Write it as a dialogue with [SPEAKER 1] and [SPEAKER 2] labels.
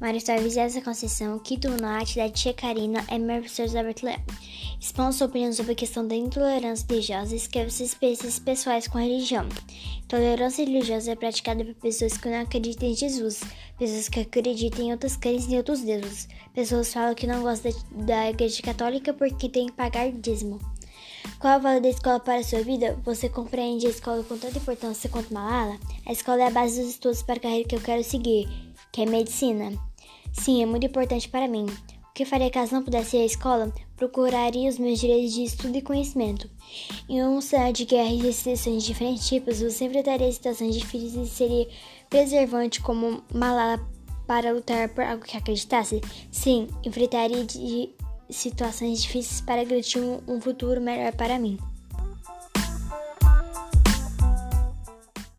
[SPEAKER 1] Marisol Vizela Conceição, Quito Norte, da Tia Carina, é meu professor Roberto Leão. Expondo sua opinião sobre a questão da intolerância religiosa e escreve suas experiências pessoais com a religião. Tolerância religiosa é praticada por pessoas que não acreditam em Jesus, pessoas que acreditam em outras crenças e outros deuses. Pessoas falam que não gostam da igreja católica porque tem que pagar dízimo. Qual o valor da escola para a sua vida? Você compreende a escola com tanta importância quanto Malala? A escola é a base dos estudos para a carreira que eu quero seguir, que é medicina. Sim, é muito importante para mim. O que faria caso não pudesse ir à escola? Procuraria os meus direitos de estudo e conhecimento. Em um cenário de guerra e restrições de diferentes tipos, você enfrentaria situações difíceis e seria preservante como Malala para lutar por algo que acreditasse? Sim, enfrentaria de situações difíceis para garantir um futuro melhor para mim.